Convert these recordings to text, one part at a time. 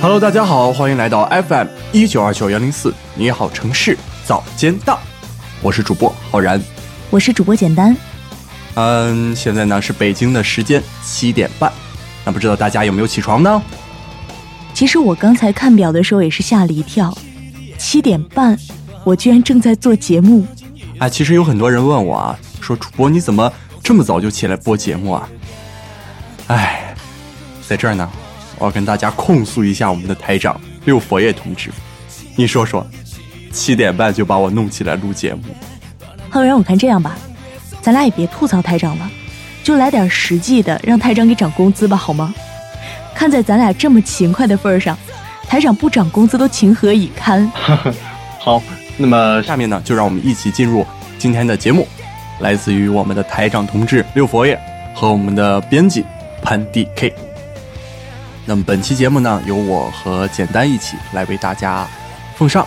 Hello，大家好，欢迎来到 FM 一九二九幺零四，你好城市早间档，我是主播浩然，我是主播简单。嗯，现在呢是北京的时间七点半，那不知道大家有没有起床呢？其实我刚才看表的时候也是吓了一跳，七点半，我居然正在做节目。哎，其实有很多人问我啊，说主播你怎么这么早就起来播节目啊？哎，在这儿呢。我要跟大家控诉一下我们的台长六佛爷同志，你说说，七点半就把我弄起来录节目。浩然，我看这样吧，咱俩也别吐槽台长了，就来点实际的，让台长给涨工资吧，好吗？看在咱俩这么勤快的份上，台长不涨工资都情何以堪。好，那么下面呢，就让我们一起进入今天的节目，来自于我们的台长同志六佛爷和我们的编辑潘 D K。那么本期节目呢，由我和简单一起来为大家奉上。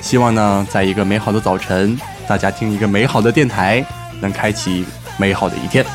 希望呢，在一个美好的早晨，大家听一个美好的电台，能开启美好的一天。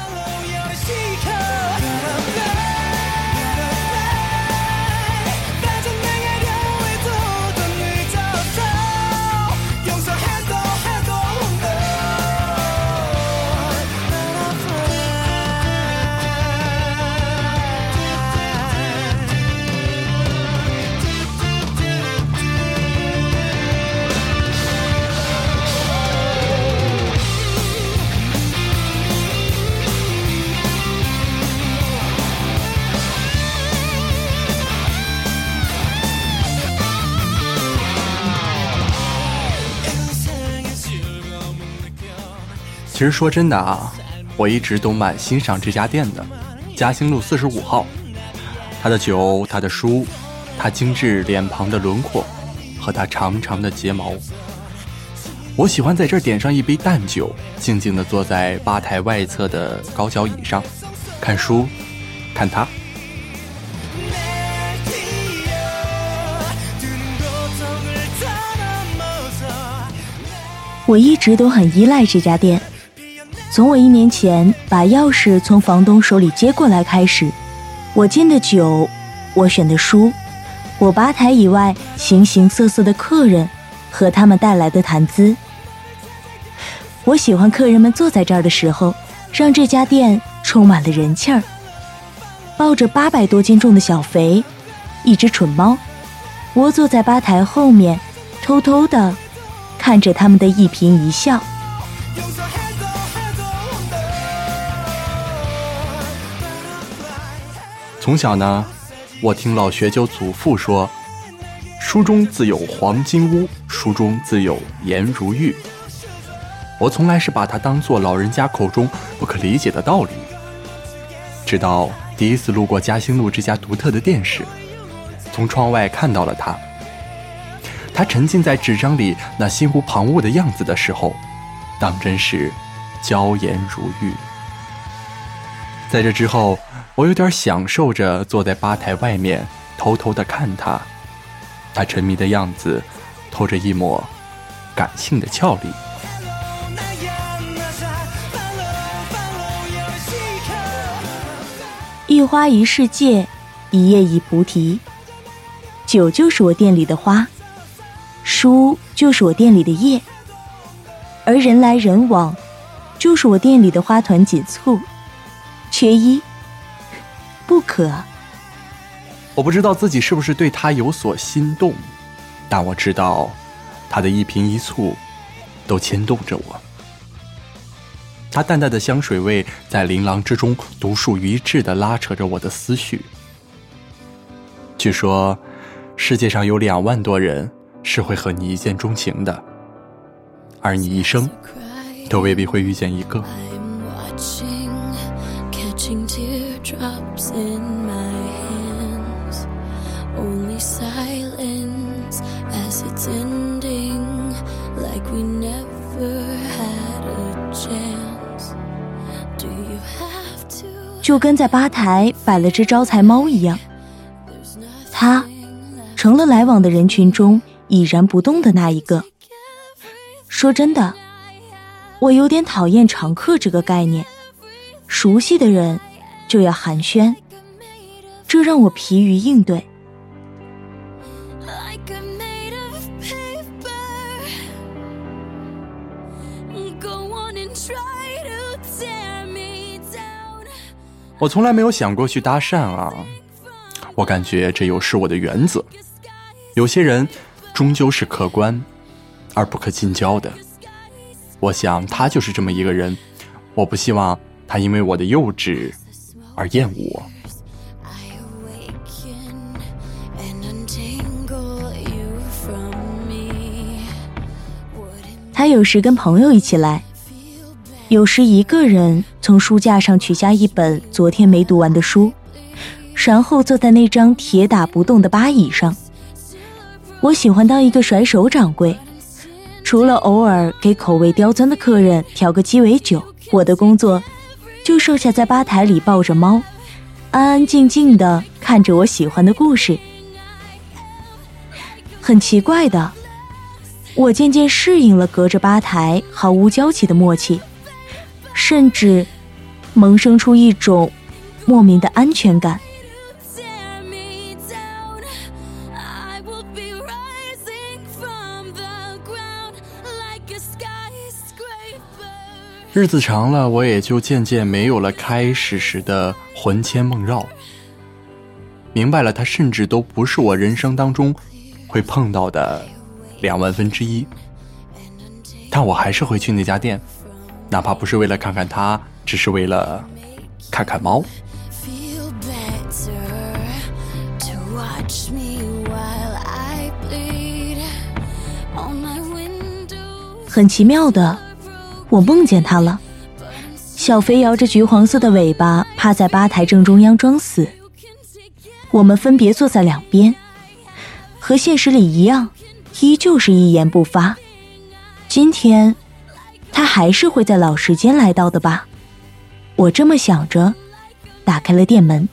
其实说真的啊，我一直都蛮欣赏这家店的，嘉兴路四十五号。他的酒，他的书，他精致脸庞的轮廓，和他长长的睫毛。我喜欢在这儿点上一杯淡酒，静静地坐在吧台外侧的高脚椅上，看书，看他。我一直都很依赖这家店。从我一年前把钥匙从房东手里接过来开始，我进的酒，我选的书，我吧台以外形形色色的客人和他们带来的谈资，我喜欢客人们坐在这儿的时候，让这家店充满了人气儿。抱着八百多斤重的小肥，一只蠢猫，我坐在吧台后面，偷偷的看着他们的一颦一笑。从小呢，我听老学究祖父说：“书中自有黄金屋，书中自有颜如玉。”我从来是把它当做老人家口中不可理解的道理。直到第一次路过嘉兴路这家独特的店时，从窗外看到了它，他沉浸在纸张里那心无旁骛的样子的时候，当真是娇颜如玉。在这之后。我有点享受着坐在吧台外面，偷偷的看他，他沉迷的样子，透着一抹感性的俏丽。一花一世界，一叶一菩提。酒就是我店里的花，书就是我店里的叶，而人来人往，就是我店里的花团锦簇，缺一。不可。我不知道自己是不是对他有所心动，但我知道，他的一颦一蹙，都牵动着我。他淡淡的香水味在琳琅之中独树一帜的拉扯着我的思绪。据说，世界上有两万多人是会和你一见钟情的，而你一生，都未必会遇见一个。Drops in my hands only silence as it's ending like we never had a chance do you have to 就跟在吧台摆了只招财猫一样，他成了来往的人群中已然不动的那一个。说真的，我有点讨厌常客这个概念，熟悉的人。就要寒暄，这让我疲于应对。我从来没有想过去搭讪啊，我感觉这又是我的原则。有些人终究是客观而不可近交的。我想他就是这么一个人，我不希望他因为我的幼稚。而厌恶我。他有时跟朋友一起来。有时一个人从书架上取下一本昨天没读完的书，然后坐在那张铁打不动的吧椅上。我喜欢当一个甩手掌柜，除了偶尔给口味刁钻的客人调个鸡尾酒，我的工作就剩下在吧台里抱着猫，安安静静的看着我喜欢的故事。很奇怪的，我渐渐适应了隔着吧台毫无交集的默契。甚至萌生出一种莫名的安全感。日子长了，我也就渐渐没有了开始时的魂牵梦绕，明白了，他甚至都不是我人生当中会碰到的两万分之一，但我还是会去那家店。哪怕不是为了看看它，只是为了看看猫。很奇妙的，我梦见他了。小肥摇着橘黄色的尾巴，趴在吧台正中央装死。我们分别坐在两边，和现实里一样，依旧是一言不发。今天。他还是会在老时间来到的吧？我这么想着，打开了店门。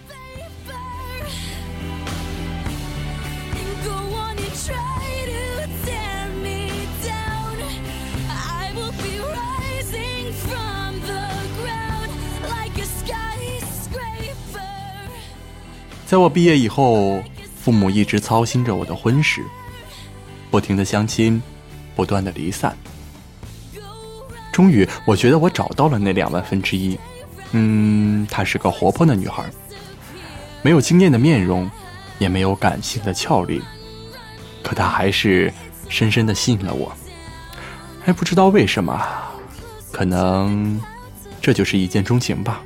在我毕业以后，父母一直操心着我的婚事，不停的相亲，不断的离散。终于，我觉得我找到了那两万分之一。嗯，她是个活泼的女孩，没有惊艳的面容，也没有感性的俏丽，可她还是深深的吸引了我。还不知道为什么，可能这就是一见钟情吧。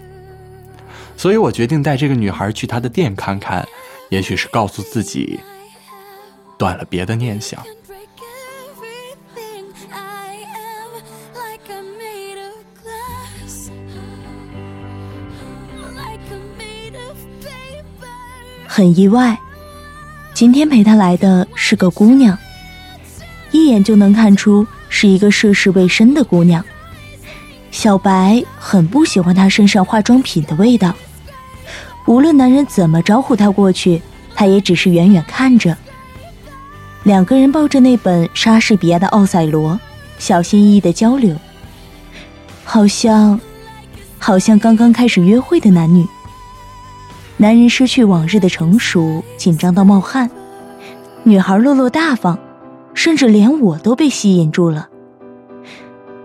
所以我决定带这个女孩去她的店看看，也许是告诉自己，断了别的念想。很意外，今天陪她来的是个姑娘，一眼就能看出是一个涉世未深的姑娘。小白很不喜欢她身上化妆品的味道，无论男人怎么招呼她过去，她也只是远远看着。两个人抱着那本莎士比亚的《奥赛罗》，小心翼翼的交流，好像，好像刚刚开始约会的男女。男人失去往日的成熟，紧张到冒汗；女孩落落大方，甚至连我都被吸引住了。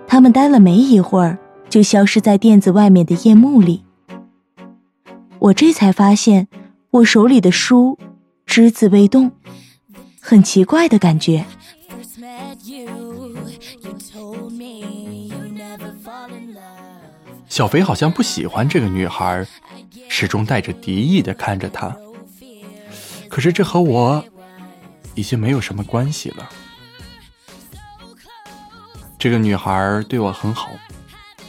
他们待了没一会儿，就消失在店子外面的夜幕里。我这才发现，我手里的书只字未动，很奇怪的感觉。小肥好像不喜欢这个女孩。始终带着敌意的看着她，可是这和我已经没有什么关系了。这个女孩对我很好，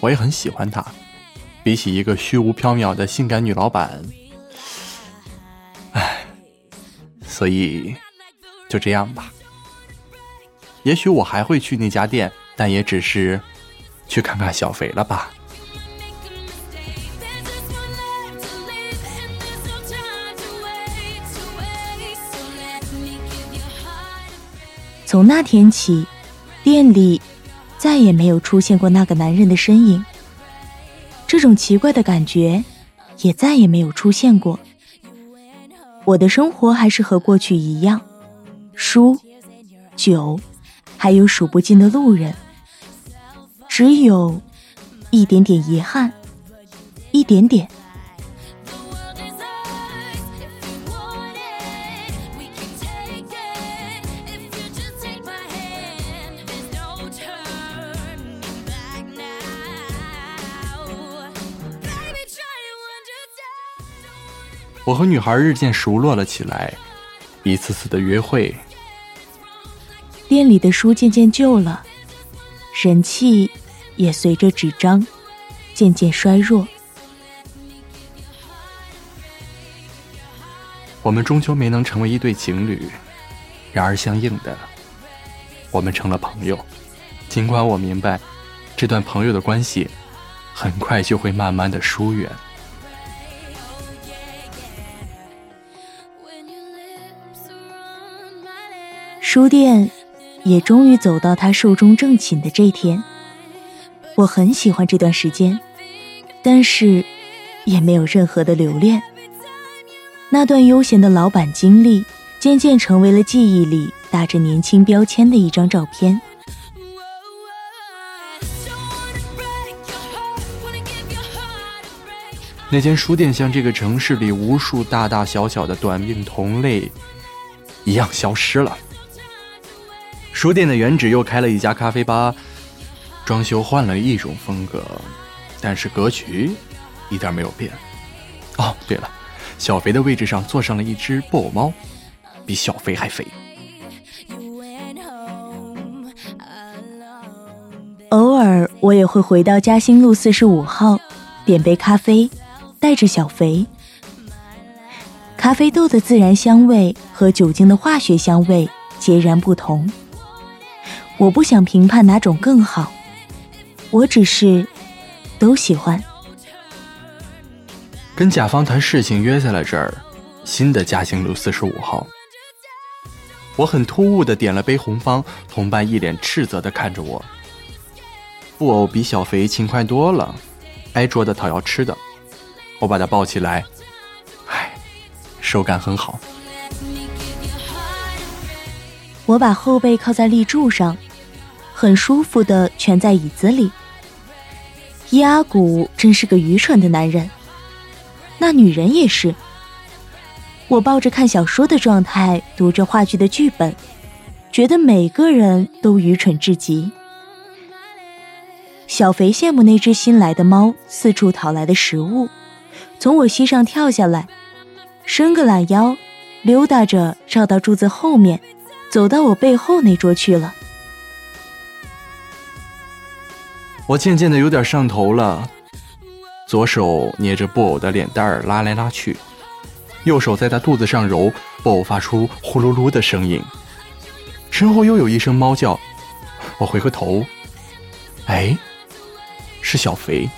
我也很喜欢她。比起一个虚无缥缈的性感女老板，唉，所以就这样吧。也许我还会去那家店，但也只是去看看小肥了吧。从那天起，店里再也没有出现过那个男人的身影。这种奇怪的感觉也再也没有出现过。我的生活还是和过去一样，书、酒，还有数不尽的路人。只有一点点遗憾，一点点。我和女孩日渐熟络了起来，一次次的约会。店里的书渐渐旧了，人气也随着纸张渐渐衰弱。我们终究没能成为一对情侣，然而相应的，我们成了朋友。尽管我明白，这段朋友的关系很快就会慢慢的疏远。书店也终于走到他寿终正寝的这天，我很喜欢这段时间，但是也没有任何的留恋。那段悠闲的老板经历，渐渐成为了记忆里打着年轻标签的一张照片。那间书店像这个城市里无数大大小小的短命同类一样消失了。书店的原址又开了一家咖啡吧，装修换了一种风格，但是格局一点没有变。哦，对了，小肥的位置上坐上了一只布偶猫，比小肥还肥。偶尔我也会回到嘉兴路四十五号，点杯咖啡，带着小肥。咖啡豆的自然香味和酒精的化学香味截然不同。我不想评判哪种更好，我只是都喜欢。跟甲方谈事情约在了这儿，新的嘉兴路四十五号。我很突兀的点了杯红方，同伴一脸斥责的看着我。布偶比小肥勤快多了，挨桌的讨要吃的。我把他抱起来，唉，手感很好。我把后背靠在立柱上，很舒服的蜷在椅子里。伊阿古真是个愚蠢的男人，那女人也是。我抱着看小说的状态读着话剧的剧本，觉得每个人都愚蠢至极。小肥羡慕那只新来的猫四处讨来的食物，从我膝上跳下来，伸个懒腰，溜达着绕到柱子后面。走到我背后那桌去了。我渐渐的有点上头了，左手捏着布偶的脸蛋儿拉来拉去，右手在他肚子上揉，布偶发出呼噜噜的声音。身后又有一声猫叫，我回过头，哎，是小肥。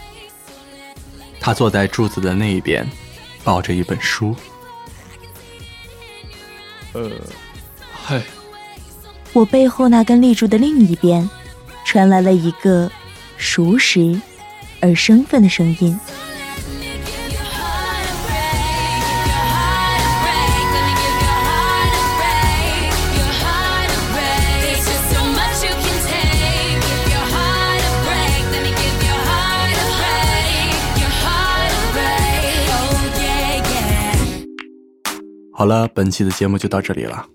他坐在柱子的那一边，抱着一本书。呃，嗨。我背后那根立柱的另一边，传来了一个熟识而生分的声音。好了，本期的节目就到这里了，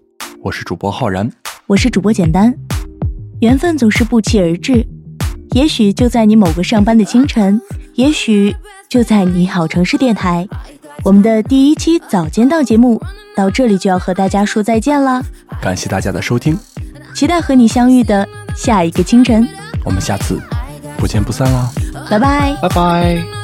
我是主播浩然。我是主播简单，缘分总是不期而至，也许就在你某个上班的清晨，也许就在你好城市电台。我们的第一期早间档节目到这里就要和大家说再见了，感谢大家的收听，期待和你相遇的下一个清晨。我们下次不见不散啦，拜拜，拜拜。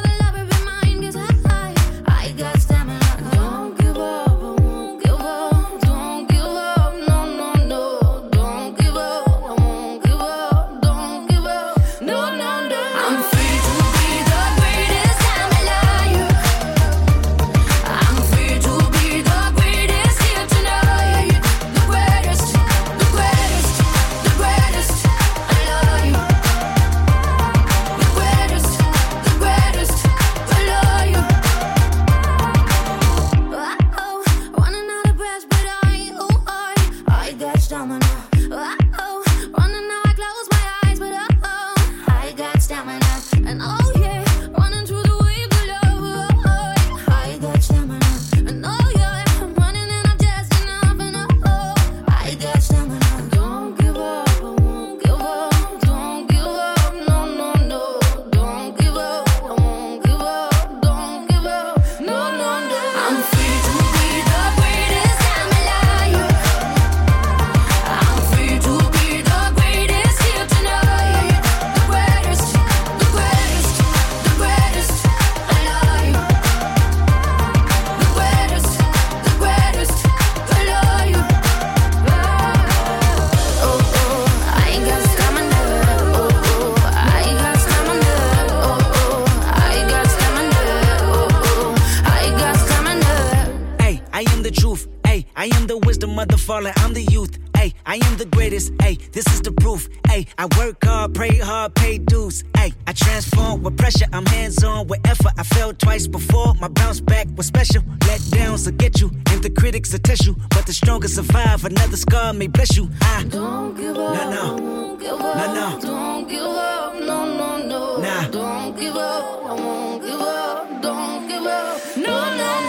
Falling, I'm the youth. Ay, I am the greatest. Ay, this is the proof. Ay, I work hard, pray hard, pay dues. Ay, I transform with pressure. I'm hands on with effort. I failed twice before. My bounce back was special. Let downs will get you, and the critics will test you. But the strongest survive. Another scar may bless you. I don't give up. No, no. Won't give up. No, no. Don't give up. No, no, no. Nah. Don't give up. I won't give up. Don't give up. No, no, no.